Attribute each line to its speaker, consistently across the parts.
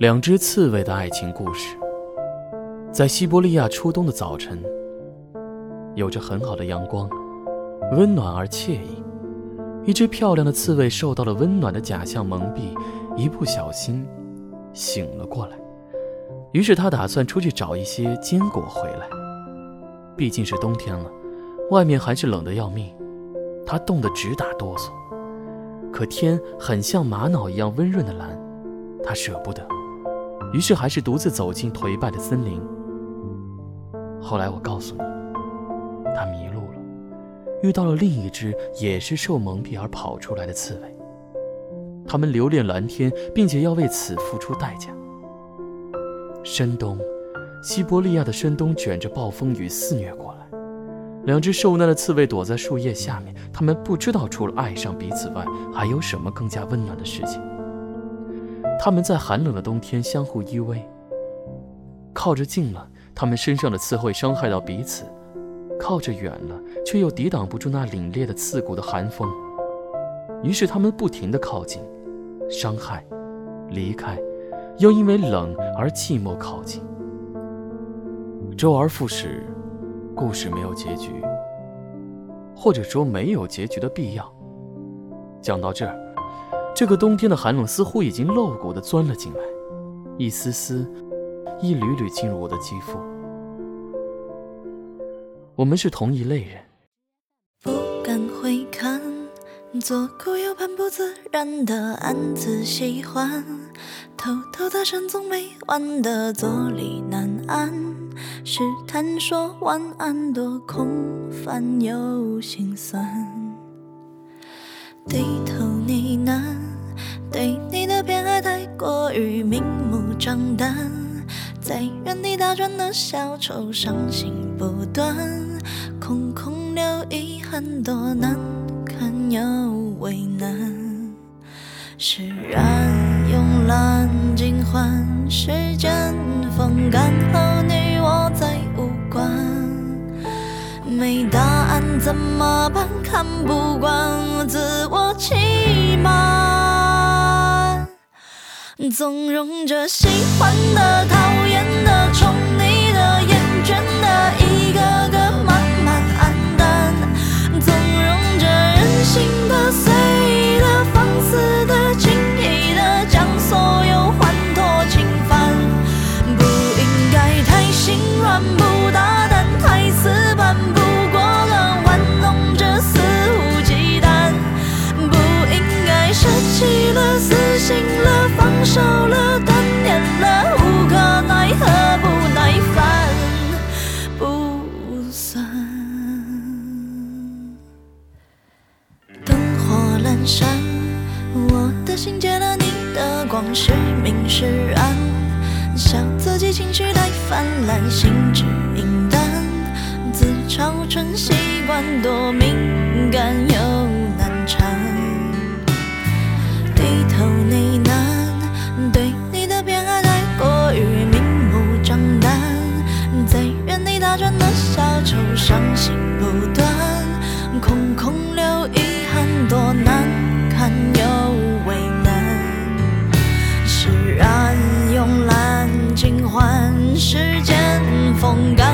Speaker 1: 两只刺猬的爱情故事。在西伯利亚初冬的早晨，有着很好的阳光，温暖而惬意。一只漂亮的刺猬受到了温暖的假象蒙蔽，一不小心醒了过来。于是他打算出去找一些坚果回来。毕竟是冬天了，外面还是冷得要命，他冻得直打哆嗦。可天很像玛瑙一样温润的蓝，他舍不得，于是还是独自走进颓败的森林。后来我告诉你，他迷路了，遇到了另一只也是受蒙蔽而跑出来的刺猬。他们留恋蓝天，并且要为此付出代价。深冬，西伯利亚的深冬卷着暴风雨肆虐过来。两只受难的刺猬躲在树叶下面，他们不知道除了爱上彼此外，还有什么更加温暖的事情。他们在寒冷的冬天相互依偎，靠着近了，他们身上的刺会伤害到彼此；靠着远了，却又抵挡不住那凛冽的刺骨的寒风。于是他们不停地靠近，伤害，离开，又因为冷而寂寞靠近，周而复始。故事没有结局，或者说没有结局的必要。讲到这儿，这个冬天的寒冷似乎已经露骨地钻了进来，一丝丝、一缕缕进入我的肌肤。我们是同一类人。
Speaker 2: 不敢回看，左顾右盼，不自然的暗自喜欢，偷偷搭讪总没完的坐立难安。试探说晚安，多空泛又心酸。低头呢喃，对你的偏爱太过于明目张胆，在原地打转的小丑，伤心不断，空空留遗憾，多难堪又为难。释然慵懒尽欢，时间风干后你我再无关。没答案怎么办？看不惯纵容着喜欢的、讨厌的、宠溺情绪太泛滥，心智阴淡，自嘲成习惯，多敏感又时间风干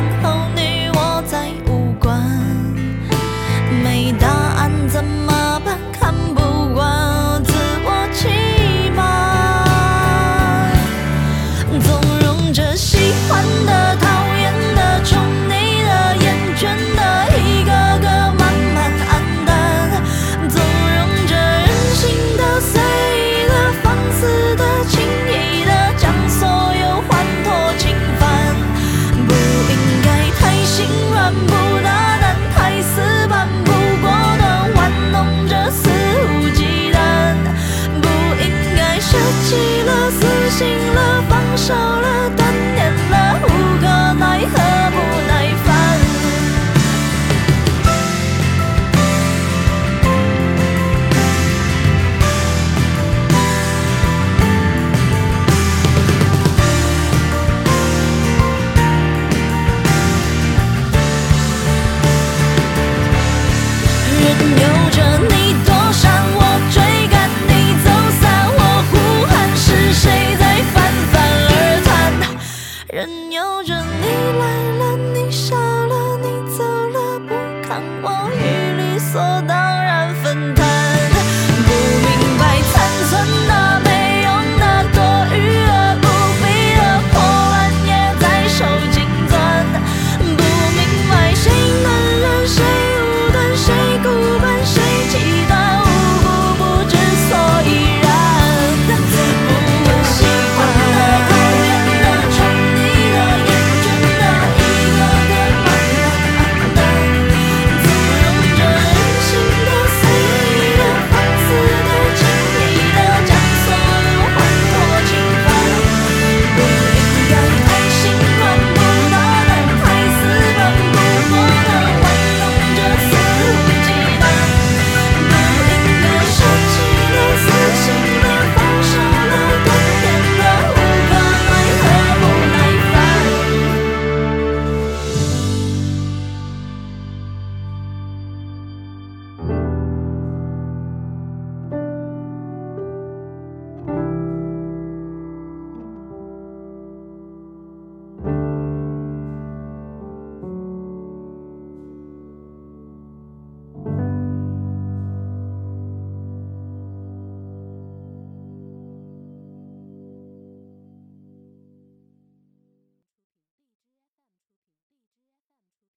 Speaker 2: sold out.